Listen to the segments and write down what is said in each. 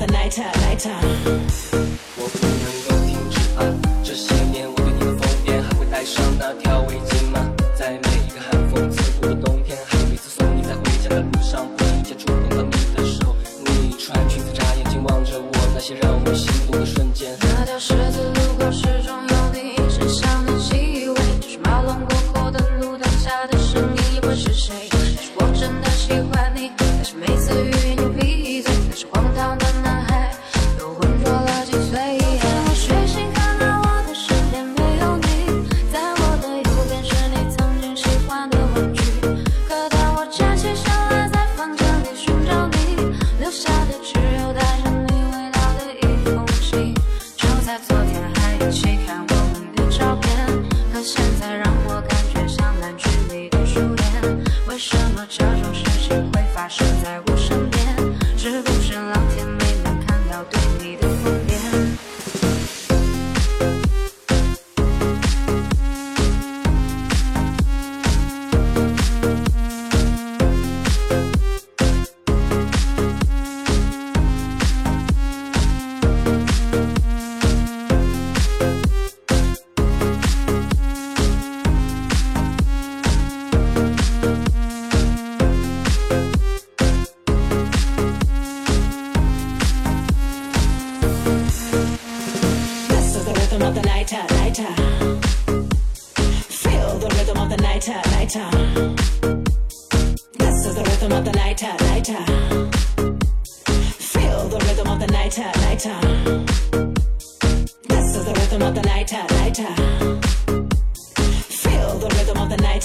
the rhythm of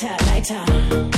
rhythm of